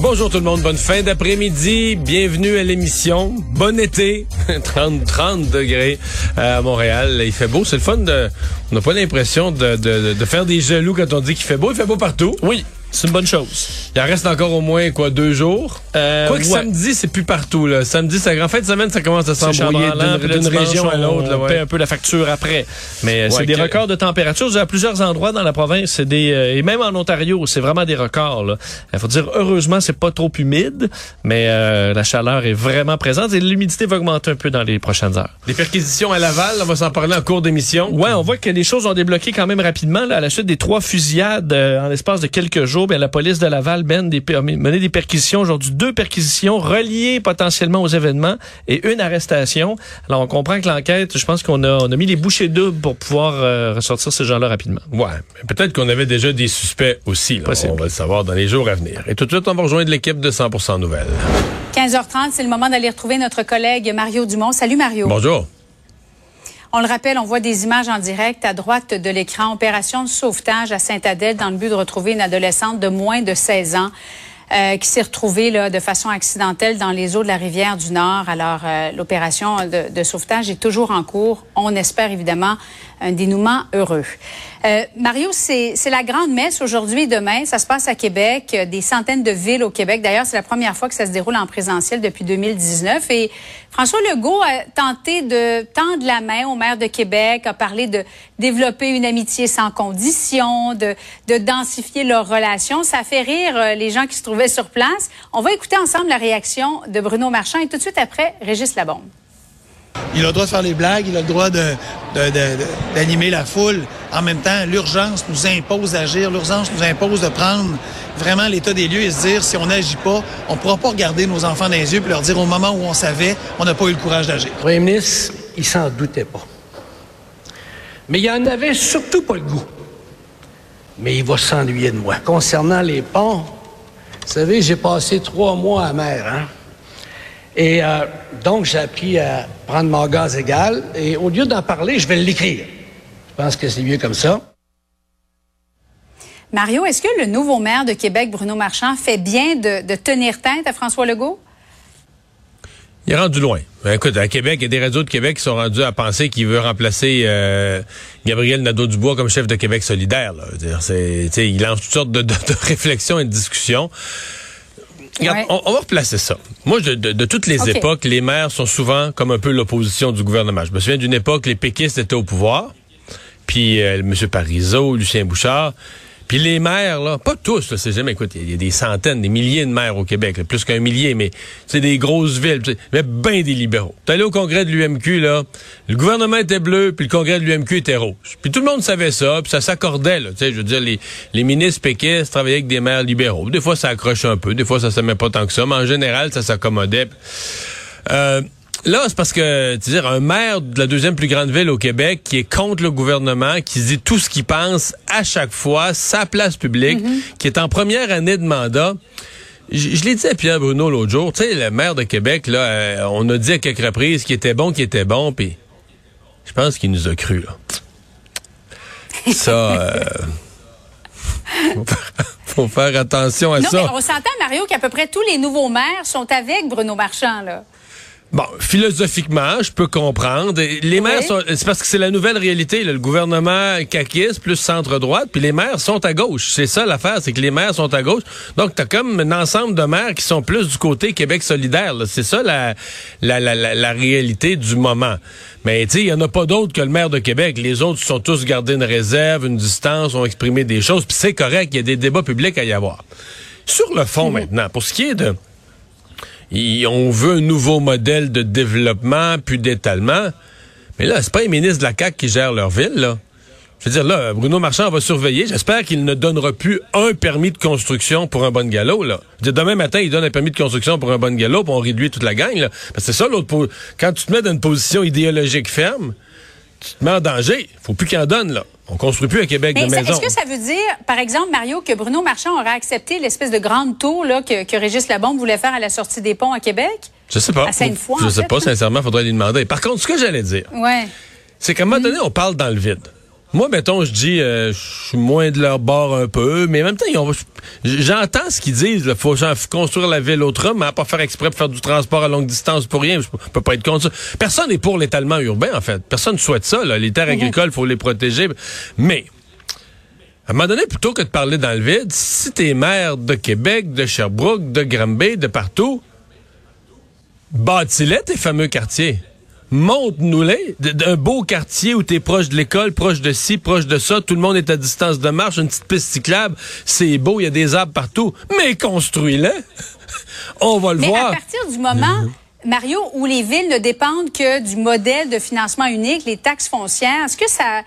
Bonjour tout le monde, bonne fin d'après-midi, bienvenue à l'émission, bon été, 30, 30 degrés euh, à Montréal, il fait beau, c'est le fun de, on n'a pas l'impression de, de, de faire des jaloux quand on dit qu'il fait beau, il fait beau partout. Oui, c'est une bonne chose. Il en reste encore au moins quoi deux jours? Euh, Quoi que ouais. samedi, c'est plus partout là. Samedi, c'est en fin de semaine, ça commence à s'embrouiller d'une région à l'autre. On ouais. paie un peu la facture après. Mais euh, Ouais, c'est des que- records de température. À plusieurs endroits dans la province, c'est des euh, et même en Ontario, c'est vraiment des records. Il faut dire heureusement, c'est pas trop humide, mais euh, la chaleur est vraiment présente et l'humidité va augmenter un peu dans les prochaines heures. Des perquisitions à Laval, on va s'en parler en cours d'émission. Ouais, on voit que les choses ont débloqué quand même rapidement. Là, à la suite des trois fusillades euh, en l'espace de quelques jours, bien, la police de Laval mène des, mené des perquisitions aujourd'hui, deux perquisitions reliées potentiellement aux événements et une arrestation. Alors, on comprend que l'enquête, je pense qu'on a, on a mis les bouchées doubles pour pouvoir euh, ressortir ces gens-là rapidement. Ouais, mais peut-être qu'on avait déjà des suspects aussi. là. On va le savoir dans les jours à venir. Et tout de suite, on va rejoindre l'équipe de 100% Nouvelles. 15h30, c'est le moment d'aller retrouver notre collègue Mario Dumont. Salut Mario. Bonjour. On le rappelle, on voit des images en direct à droite de l'écran. Opération de sauvetage à Saint-Adèle dans le but de retrouver une adolescente de moins de 16 ans. euh, qui s'est retrouvée de façon accidentelle dans les eaux de la rivière du Nord. Alors, euh, l'opération de, de sauvetage est toujours en cours. On espère évidemment un dénouement heureux. Euh, Mario, c'est la grande messe aujourd'hui et demain. Ça se passe à Québec, des centaines de villes au Québec. D'ailleurs, c'est la première fois que ça se déroule en présentiel depuis 2019. Et François Legault a tenté de tendre la main au maire de Québec, a parlé de développer une amitié sans condition, de, de densifier leurs relations. Ça fait rire euh, les gens qui se trouvaient sur place. On va écouter ensemble la réaction de Bruno Marchand et tout de suite après, Régis Labombe. Il a le droit de faire les blagues, il a le droit d'animer la foule. En même temps, l'urgence nous impose d'agir, l'urgence nous impose de prendre vraiment l'état des lieux et se dire, si on n'agit pas, on ne pourra pas regarder nos enfants dans les yeux et leur dire au moment où on savait, on n'a pas eu le courage d'agir. Le premier ministre, il s'en doutait pas. Mais il en avait surtout pas le goût. Mais il va s'ennuyer de moi. Concernant les ponts, vous savez, j'ai passé trois mois à mer, hein? Et euh, donc, j'ai appris à prendre mon gaz égal. Et au lieu d'en parler, je vais l'écrire. Je pense que c'est mieux comme ça. Mario, est-ce que le nouveau maire de Québec, Bruno Marchand, fait bien de, de tenir tête à François Legault? Il est rendu loin. Ben, écoute, à Québec, il y a des réseaux de Québec qui sont rendus à penser qu'il veut remplacer euh, Gabriel Nadeau-Dubois comme chef de Québec solidaire. Là. Dire, il lance toutes sortes de, de- de réflexions et de discussions. Regarde, Ouais. on, on va replacer ça. Moi, de, de toutes les époques, les maires sont souvent comme un peu l'opposition du gouvernement. Je me souviens d'une époque, les péquistes étaient au pouvoir, puis euh, M. Parizeau, Lucien Bouchard, puis les maires, là, pas tous, c'est jamais, écoute, il y, a des centaines, des milliers de maires au Québec, plus qu'un millier, mais c'est des grosses villes, mais ben des libéraux. T'es allé au congrès de l'UMQ, là, le gouvernement était bleu, puis le congrès de l'UMQ était rouge. Puis tout le monde savait ça, puis ça s'accordait, là, tu sais, je veux dire, les, les ministres péquistes travaillaient avec des maires libéraux. Des fois, ça accrochait un peu, des fois, ça s'aimait pas tant que ça, mais en général, ça s'accommodait. Euh, Là, c'est parce que, tu sais, un maire de la deuxième plus grande ville au Québec qui est contre le gouvernement, qui dit tout ce qu'il pense à chaque fois, sa place publique, qui est en première année de mandat, Je, je l'ai dit à Pierre Bruno l'autre jour, tu sais, le maire de Québec, là, euh, on a dit à quelques reprises qu'il était bon, qu'il était bon, puis je pense qu'il nous a cru, là. Ça, euh, faut, faire, faut faire attention à Non, ça. mais on s'entend, Mario, qu'à peu près tous les nouveaux maires sont avec Bruno Marchand, là. Bon, philosophiquement, je peux comprendre. Les maires Oui. sont, c'est parce que c'est la nouvelle réalité. là. Le gouvernement caquiste plus centre-droite, puis les maires sont à gauche. C'est ça l'affaire, c'est que les maires sont à gauche. Donc, t'as comme un ensemble de maires qui sont plus du côté Québec solidaire. C'est ça la, la, la, la, la réalité du moment. Mais tu sais, il y en a pas d'autres que le maire de Québec. Les autres sont tous gardés une réserve, une distance, ont exprimé des choses. Puis c'est correct, il y a des débats publics à y avoir. Sur le fond maintenant, pour ce qui est de on veut un nouveau modèle de développement, puis d'étalement. Mais là, c'est pas les ministres de la CAQ qui gèrent leur ville, là. Je veux dire, là, Bruno Marchand va surveiller. J'espère qu'il ne donnera plus un permis de construction pour un bon galop, là. Je veux demain matin, il donne un permis de construction pour un bon galop, puis on réduit toute la gang, là. Parce que c'est ça, l'autre... Quand tu te mets dans une position idéologique ferme, tu te mets en danger. Faut plus qu'il en donne, là. On construit plus à Québec Mais de maisons. est-ce que ça veut dire, par exemple, Mario, que Bruno Marchand aurait accepté l'espèce de grande tour là, que, que Régis Labombe voulait faire à la sortie des ponts à Québec? Je sais pas. à Sainte-Foy, Je sais fait, pas, là? sincèrement, faudrait lui demander. Par contre, ce que j'allais dire, Ouais. c'est qu'à un moment donné, on parle dans le vide. Moi, mettons, je dis, euh, je suis moins de leur bord un peu, mais en même temps, ils ont- j'entends ce qu'ils disent. Il faut construire la ville autrement, à pas faire exprès pour faire du transport à longue distance pour rien. Je peux pas être contre ça. Personne n'est pour l'étalement urbain, en fait. Personne ne souhaite ça. Là. Les terres agricoles, faut les protéger. Mais, à un moment donné, plutôt que de parler dans le vide, si t'es maire de Québec, de Sherbrooke, de Granby, de partout, bâtis-les tes fameux quartiers. Montre-nous-les. D- d- Un beau quartier où t'es proche de l'école, proche de ci, proche de ça, tout le monde est à distance de marche, une petite piste cyclable, c'est beau, il y a des arbres partout. Mais construis-les. On va le Mais à voir. partir du moment, Mario, où les villes ne dépendent que du modèle de financement unique, les taxes foncières, est-ce que ça...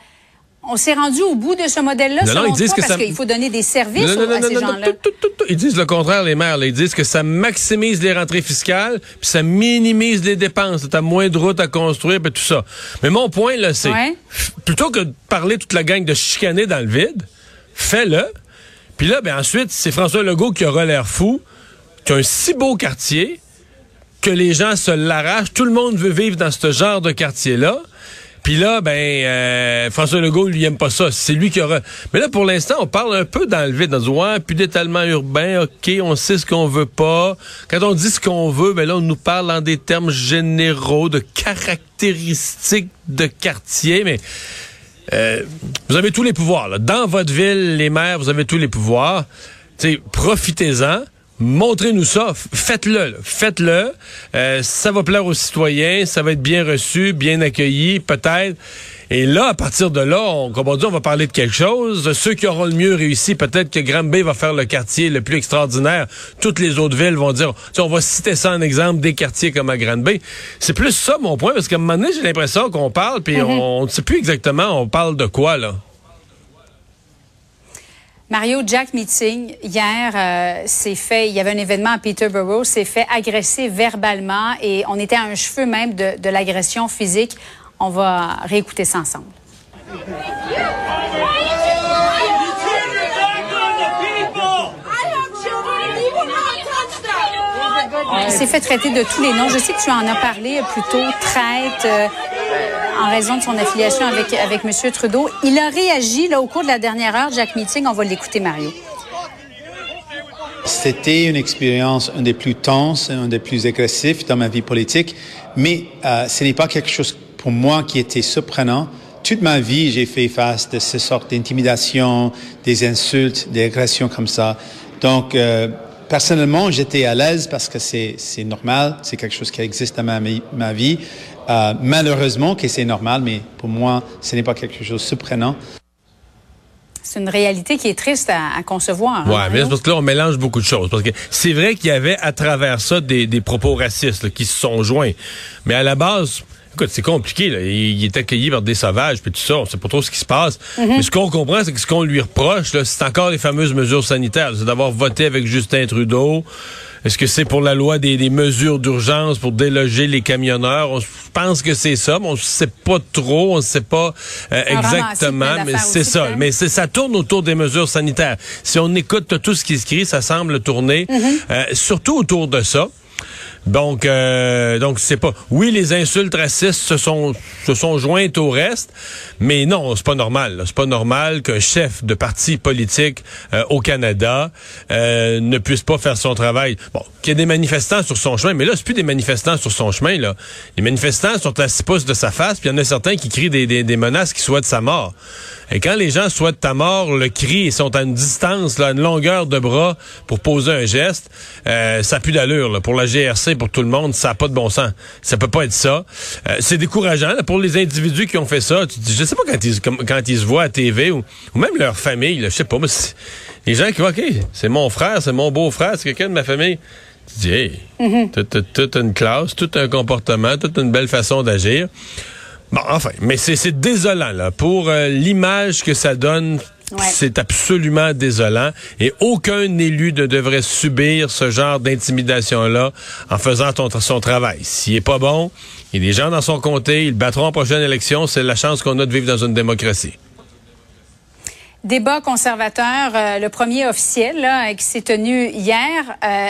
On s'est rendu au bout de ce modèle-là, Non, ils disent toi, que parce ça- qu'il faut donner des services Non, aux- à ces gens-là? tout, tout, tout, tout. Ils disent le contraire, les maires. là. Ils disent que ça maximise les rentrées fiscales, puis ça minimise les dépenses. T'as moins de routes à construire, puis tout ça. Mais mon point, là, c'est Ouais. plutôt que de parler toute la gang de chicaner dans le vide, fais-le. Puis là, ben ensuite, c'est François Legault qui aura l'air fou, qui a un si beau quartier, que les gens se l'arrachent. Tout le monde veut vivre dans ce genre de quartier-là. Puis là, ben, euh, François Legault, lui, aime pas ça. C'est lui qui aura... Mais là, pour l'instant, on parle un peu dans le vide. On dit, ouais, plus d'étalement urbain, OK, on sait ce qu'on veut pas. Quand on dit ce qu'on veut, ben là, on nous parle en des termes généraux de caractéristiques de quartier. Mais euh, vous avez tous les pouvoirs. Là. Dans votre ville, les maires, vous avez tous les pouvoirs. Profitez-en. Montrez-nous ça. Faites-le. Faites-le. Euh, ça va plaire aux citoyens. Ça va être bien reçu, bien accueilli, peut-être. Et là, à partir de là, on, comme on dit, on va parler de quelque chose. Ceux qui auront le mieux réussi, peut-être que Granby va faire le quartier le plus extraordinaire. Toutes les autres villes vont dire, on va citer ça en exemple des quartiers comme à Granby. C'est plus ça mon point, parce qu'à un moment donné, j'ai l'impression qu'on parle, puis on on ne sait plus exactement on parle de quoi, là. Mario Jack Meeting, hier, euh, s'est fait, il y avait un événement à Peterborough, s'est fait agresser verbalement et on était à un cheveu même de, l'agression physique. On va réécouter ça ensemble. Il s'est fait traiter de tous les noms. Je sais que tu en as parlé plus tôt, traite, euh, en raison de son affiliation avec, M. Trudeau. Il a réagi là, au cours de la dernière heure, Jack Meeting. On va l'écouter, Mario. C'était une expérience un des plus tenses, un des plus agressifs dans ma vie politique, mais euh, ce n'est pas quelque chose pour moi qui était surprenant. Toute ma vie, j'ai fait face de ces sortes d'intimidation, des insultes, des agressions comme ça. Donc, euh, personnellement, j'étais à l'aise parce que c'est normal, c'est quelque chose qui existe dans ma, vie. Euh, malheureusement que c'est normal, mais pour moi, ce n'est pas quelque chose de surprenant. C'est une réalité qui est triste à, à concevoir. hein, Ouais, mais c'est parce que là, on mélange beaucoup de choses. Parce que c'est vrai qu'il y avait à travers ça des, des propos racistes là, qui se sont joints. Mais à la base, écoute, c'est compliqué. Là. Il, est accueilli par des sauvages, puis tout ça. On sait pas trop ce qui se passe. Mais ce qu'on comprend, c'est que ce qu'on lui reproche, c'est encore les fameuses mesures sanitaires. C'est d'avoir voté avec Justin Trudeau. Est-ce que c'est pour la loi des, des mesures d'urgence pour déloger les camionneurs? On pense que c'est ça, mais on ne sait pas trop, on ne sait pas euh, exactement, plein mais c'est ça. Mais ça tourne autour des mesures sanitaires. Si on écoute tout ce qui se crie, ça semble tourner Mm-hmm. euh, surtout autour de ça. Donc, euh, donc c'est pas. Oui, les insultes racistes se sont se sont jointes au reste, mais non, c'est pas normal. C'est pas normal qu'un chef de parti politique euh, au Canada euh, ne puisse pas faire son travail. Bon, qu'il y ait des manifestants sur son chemin, mais là, c'est plus des manifestants sur son chemin. Là, les manifestants sont à six pouces de sa face, puis il y en a certains qui crient des, des, des menaces qui souhaitent sa mort. Et quand les gens souhaitent ta mort, le cri, ils sont à une distance, là, à une longueur de bras pour poser un geste, euh, ça pue d'allure. là. Pour la GRC, pour tout le monde, ça n'a pas de bon sens. Ça peut pas être ça. Euh, c'est décourageant là, pour les individus qui ont fait ça. Tu dis, je sais pas quand ils, quand ils se voient à TV ou, ou même leur famille, là, je sais pas. mais c'est- les gens qui voient, OK, c'est mon frère, c'est mon beau-frère, c'est quelqu'un de ma famille. Tu dis, hey, toute, toute- toute une classe, tout un comportement, toute une belle façon d'agir. Bon, enfin, mais c'est désolant là pour euh, l'image que ça donne. Ouais. C'est absolument désolant et aucun élu ne devrait subir ce genre d'intimidation-là en faisant ton- son travail. S'il est pas bon, il y a des gens dans son comté, ils battront en prochaine élection. C'est la chance qu'on a de vivre dans une démocratie. Débat conservateur, euh, le premier officiel là, qui s'est tenu hier. Euh,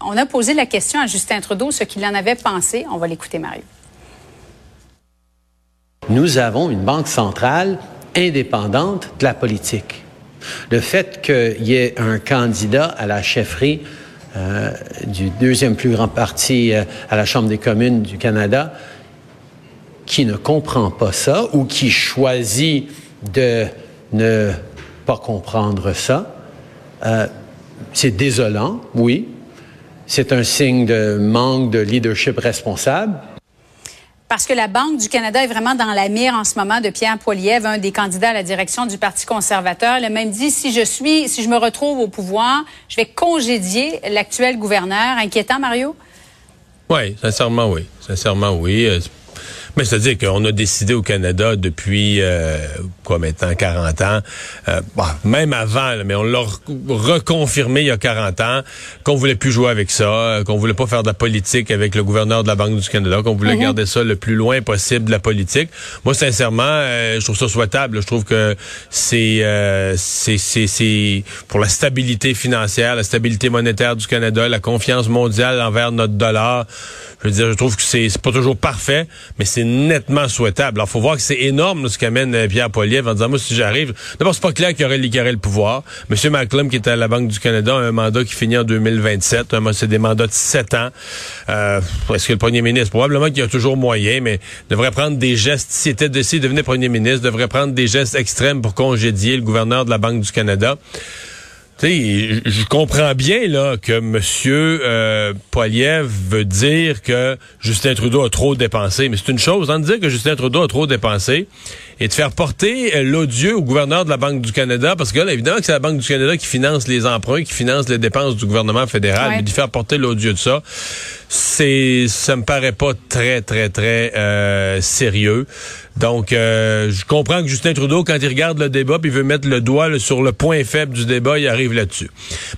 on a posé la question à Justin Trudeau, ce qu'il en avait pensé. On va l'écouter, Mario. Nous avons une banque centrale indépendante de la politique. Le fait qu'il y ait un candidat à la chefferie euh, du deuxième plus grand parti euh, à la Chambre des communes du Canada qui ne comprend pas ça ou qui choisit de ne pas comprendre ça, euh, c'est désolant, oui. C'est un signe de manque de leadership responsable. Parce que la Banque du Canada est vraiment dans la mire en ce moment de Pierre Poilievre, un des candidats à la direction du Parti conservateur. Il a même dit, si je suis, si je me retrouve au pouvoir, je vais congédier l'actuel gouverneur. Inquiétant, Mario? Oui, sincèrement, oui. Sincèrement, oui. Mais c'est-à-dire qu'on a décidé au Canada depuis, euh, quoi maintenant, 40 ans, euh, bah, même avant, là, mais on l'a re- reconfirmé il y a 40 ans, qu'on voulait plus jouer avec ça, qu'on voulait pas faire de la politique avec le gouverneur de la Banque du Canada, qu'on voulait garder ça le plus loin possible de la politique. Moi, sincèrement, euh, je trouve ça souhaitable. Je trouve que c'est euh, c'est c'est c'est pour la stabilité financière, la stabilité monétaire du Canada, la confiance mondiale envers notre dollar. Je veux dire, je trouve que c'est pas toujours parfait, mais c'est nettement souhaitable. Alors, faut voir que c'est énorme ce qu'amène euh, Pierre Poilievre en disant, moi, si j'arrive... D'abord, c'est pas clair qu'il aurait, aurait le pouvoir. Monsieur McClum, qui était à la Banque du Canada, a un mandat qui finit en 2027. Un mo- C'est des mandats de 7 ans. Euh, Est-ce que le premier ministre... Probablement qu'il a toujours moyen, mais devrait prendre des gestes... S'il était de, s'il devenait premier ministre, devrait prendre des gestes extrêmes pour congédier le gouverneur de la Banque du Canada. Tu sais, je comprends bien là que Monsieur euh, Poiliev veut dire que Justin Trudeau a trop dépensé, mais c'est une chose hein, de dire que Justin Trudeau a trop dépensé et de faire porter euh, l'odieux au gouverneur de la Banque du Canada, parce que là, évidemment que c'est la Banque du Canada qui finance les emprunts, qui finance les dépenses du gouvernement fédéral, Ouais. mais de faire porter l'odieux de ça, c'est, ça me paraît pas très très très euh, sérieux. Donc, euh, je comprends que Justin Trudeau, quand il regarde le débat, puis il veut mettre le doigt là, sur le point faible du débat, il arrive là-dessus.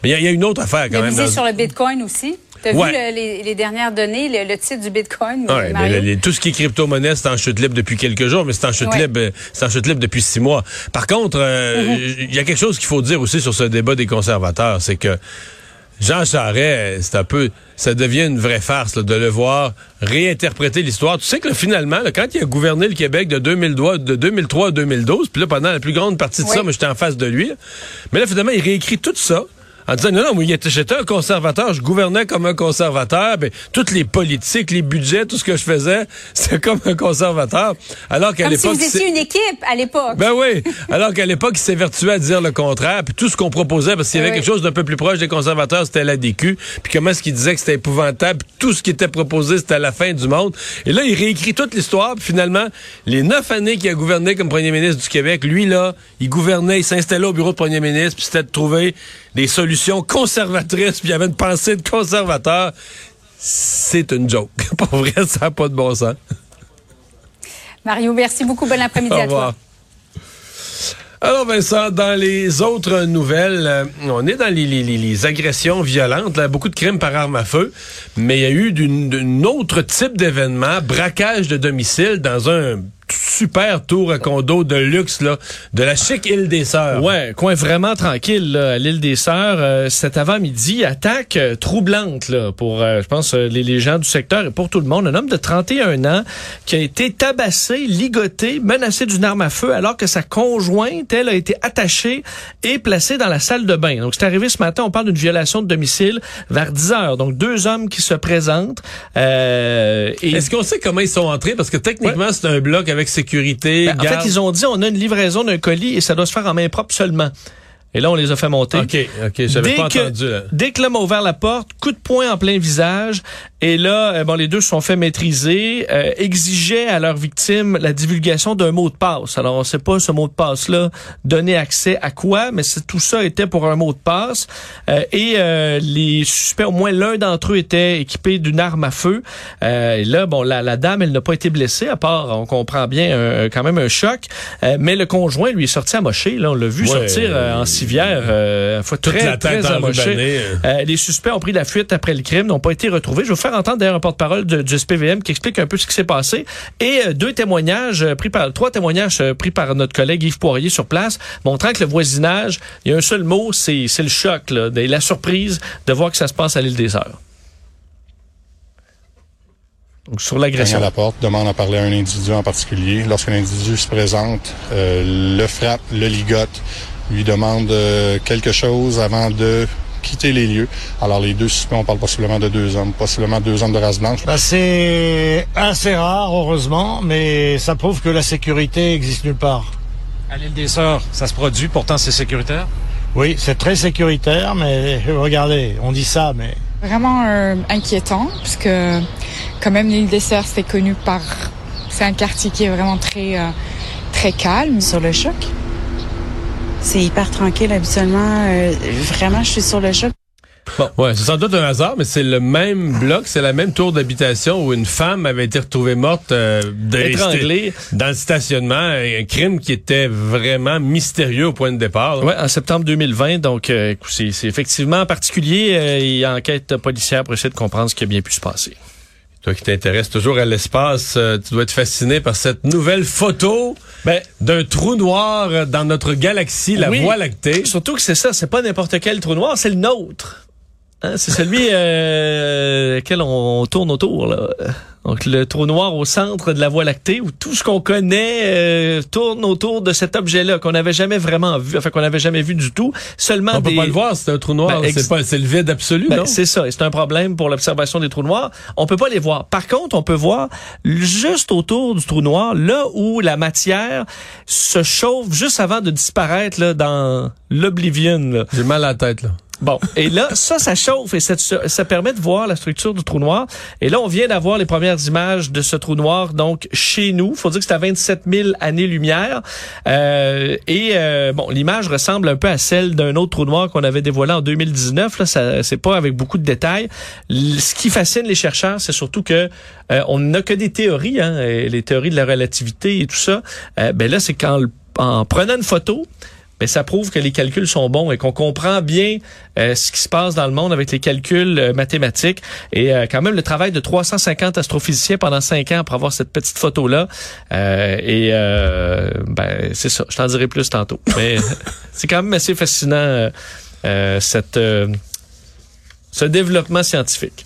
Mais il y a- il y, a une autre affaire Il quand a même. misé dans- sur le Bitcoin aussi. Tu as Ouais. vu le- les, les dernières données, le, le titre du Bitcoin, Ouais, mais le- tout ce qui est crypto-monnaie, c'est en chute libre depuis quelques jours, mais c'est en chute Ouais. libre, c'est en chute libre depuis six mois. Par contre, euh, Mm-hmm. il y a quelque chose qu'il faut dire aussi sur ce débat des conservateurs, c'est que Jean Charest, c'est un peu, ça devient une vraie farce là, de le voir réinterpréter l'histoire. Tu sais que là, finalement, là, quand il a gouverné le Québec de 2003, de 2003 à 2012, puis là pendant la plus grande partie de Oui. ça, moi j'étais en face de lui. là. Mais là finalement, il réécrit tout ça en disant non, non, moi, j'étais un conservateur, je gouvernais comme un conservateur, ben, toutes les politiques, les budgets, tout ce que je faisais, c'était comme un conservateur. Alors qu'à Comme si l'époque, vous étiez c'est- une équipe à l'époque. ben oui. Alors qu'à l'époque, il s'évertuait à dire le contraire. Puis tout ce qu'on proposait, parce qu'il y avait Oui. quelque chose d'un peu plus proche des conservateurs, c'était la DQ. Puis comment est-ce qu'il disait que c'était épouvantable. Puis tout ce qui était proposé, c'était la fin du monde. Et là, il réécrit toute l'histoire. Puis finalement, les neuf années qu'il a gouverné comme premier ministre du Québec, lui, là, il gouvernait, il s'installait au bureau de premier ministre. Puis c'était de trouver des solutions conservatrices. Puis il y avait une pensée de conservateur. C'est une joke. Pour vrai, ça n'a pas de bon sens. Mario, merci beaucoup. Bon après-midi à toi. Alors Vincent, dans les autres nouvelles, euh, on est dans les, les- les- agressions violentes, là, beaucoup de crimes par arme à feu, mais il y a eu d'un autre type d'événement, braquage de domicile dans un super tour à condo de luxe là, de la chic île des Sœurs. Ouais, coin vraiment tranquille là, à l'île des Sœurs. Euh, cet avant-midi, attaque euh, troublante là, pour, euh, je pense, euh, les, les gens du secteur et pour tout le monde. Un homme de 31 ans qui a été tabassé, ligoté, menacé d'une arme à feu alors que sa conjointe, elle, a été attachée et placée dans la salle de bain. Donc, c'est arrivé ce matin, on parle d'une violation de domicile vers 10 heures. Donc, deux hommes qui se présentent. Euh, et Est-ce qu'on sait comment ils sont entrés? Parce que techniquement, c'est un bloc avec sécurité. Ben, en garde. fait, ils ont dit on a une livraison d'un colis et ça doit se faire en main propre seulement. Et là, on les a fait monter. OK, OK, j'avais Dès pas que- entendu. Là. Dès que l'homme a ouvert la porte, coup de poing en plein visage. Et là, euh, bon, les deux se sont fait maîtriser, euh, exigeaient à leur victime la divulgation d'un mot de passe. Alors, on sait pas ce mot de passe-là donnait accès à quoi, mais tout ça était pour un mot de passe. Euh, et euh, les suspects, au moins l'un d'entre eux était équipé d'une arme à feu. Euh, et là, bon, la, la dame, elle n'a pas été blessée, à part, on comprend bien, un- quand même un choc. Euh, mais le conjoint, lui, est sorti amoché. Là, on l'a vu Ouais, sortir euh, en civière, euh, fois Toute très, la tête très amoché. les suspects ont pris la fuite après le crime, n'ont pas été retrouvés. Je vais vous faire entendre d'ailleurs un porte-parole du SPVM qui explique un peu ce qui s'est passé et euh, deux témoignages euh, pris par trois témoignages euh, pris par notre collègue Yves Poirier sur place, montrant que le voisinage, il y a un seul mot, c'est le choc, là, et la surprise de voir que ça se passe à l'île des Heures. Donc sur Cogne à l'agression. la porte, demande à parler à un individu en particulier. Lorsqu'un individu se présente, euh, le frappe, le ligote, lui demande quelque chose avant de quitter les lieux. Alors les deux suspects, on parle possiblement de deux hommes, possiblement deux hommes de race blanche. Bah, c'est assez rare, heureusement, mais ça prouve que la sécurité existe nulle part. À l'île des Sœurs, ça se produit, pourtant c'est sécuritaire? Oui, c'est très sécuritaire, mais regardez, on dit ça, mais Vraiment euh, inquiétant, parce que quand même l'île des Sœurs, c'est connu par... C'est un quartier qui est vraiment très, euh, très calme. Sur le choc? C'est hyper tranquille habituellement. Euh, vraiment, je suis sur le choc. Bon, ouais, c'est sans doute un hasard, mais c'est le même bloc, c'est la même tour d'habitation où une femme avait été retrouvée morte euh, Étranglée. dans le stationnement, un crime qui était vraiment mystérieux au point de départ. là. Ouais, en septembre 2020. Donc, euh, écoute, c'est c'est effectivement particulier. Euh, il y a enquête policière pour essayer de comprendre ce qui a bien pu se passer. Toi qui t'intéresses toujours à l'espace, euh, tu dois être fasciné par cette nouvelle photo Ben, d'un trou noir dans notre galaxie, la Oui. Voie lactée. Surtout que c'est ça, c'est pas n'importe quel trou noir, c'est le nôtre. Hein, c'est celui euh, lequel on, on tourne autour. Là. Donc le trou noir au centre de la Voie lactée, où tout ce qu'on connaît euh, tourne autour de cet objet-là qu'on n'avait jamais vraiment vu, enfin qu'on n'avait jamais vu du tout. Seulement On peut pas le voir, c'est un trou noir, Ben, c'est pas c'est le vide absolu, Ben, non? c'est ça, et c'est un problème pour l'observation des trous noirs. On peut pas les voir. Par contre, on peut voir juste autour du trou noir, là où la matière se chauffe juste avant de disparaître là, dans l'oblivion. J'ai mal à la tête là. Bon, et là, ça, ça chauffe et ça, ça permet de voir la structure du trou noir. Et là, on vient d'avoir les premières images de ce trou noir, donc chez nous. faut dire que c'est à 27 000 années-lumière. Euh, et euh, bon, l'image ressemble un peu à celle d'un autre trou noir qu'on avait dévoilé en 2019. Là, ça, c'est pas avec beaucoup de détails. Ce qui fascine les chercheurs, c'est surtout que euh, on n'a que des théories, hein, les théories de la relativité et tout ça. Euh, ben là, c'est qu'en en prenant une photo, ben, ça prouve que les calculs sont bons et qu'on comprend bien euh, ce qui se passe dans le monde avec les calculs euh, mathématiques. Et euh, quand même, le travail de 350 astrophysiciens pendant cinq ans pour avoir cette petite photo-là. Euh, et euh, ben, c'est ça, je t'en dirai plus tantôt. Mais c'est quand même assez fascinant, cette, euh, ce développement scientifique.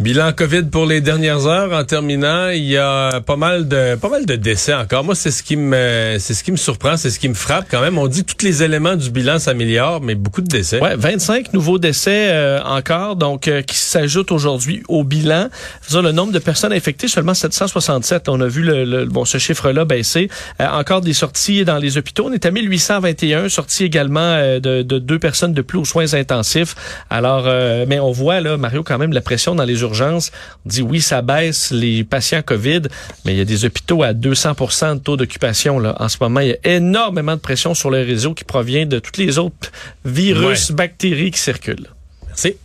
Bilan COVID pour les dernières heures. En terminant, il y a pas mal de pas mal de décès encore. Moi, c'est ce qui me c'est ce qui me surprend, c'est ce qui me frappe quand même. On dit que tous les éléments du bilan s'améliorent, mais beaucoup de décès. Ouais, 25 nouveaux décès euh, encore, donc euh, qui s'ajoutent aujourd'hui au bilan. Le nombre de personnes infectées, seulement 767. On a vu le, le- bon ce chiffre-là baisser. Euh, encore des sorties dans les hôpitaux. On est à 1821 sorties également euh, de, de deux personnes de plus aux soins intensifs. Alors, euh, mais on voit là, Mario, quand même la pression dans les urgences. On dit oui, ça baisse les patients COVID, mais il y a des hôpitaux à 200% de taux d'occupation là. En ce moment, il y a énormément de pression sur le réseau qui provient de tous les autres virus, bactéries qui circulent. Merci.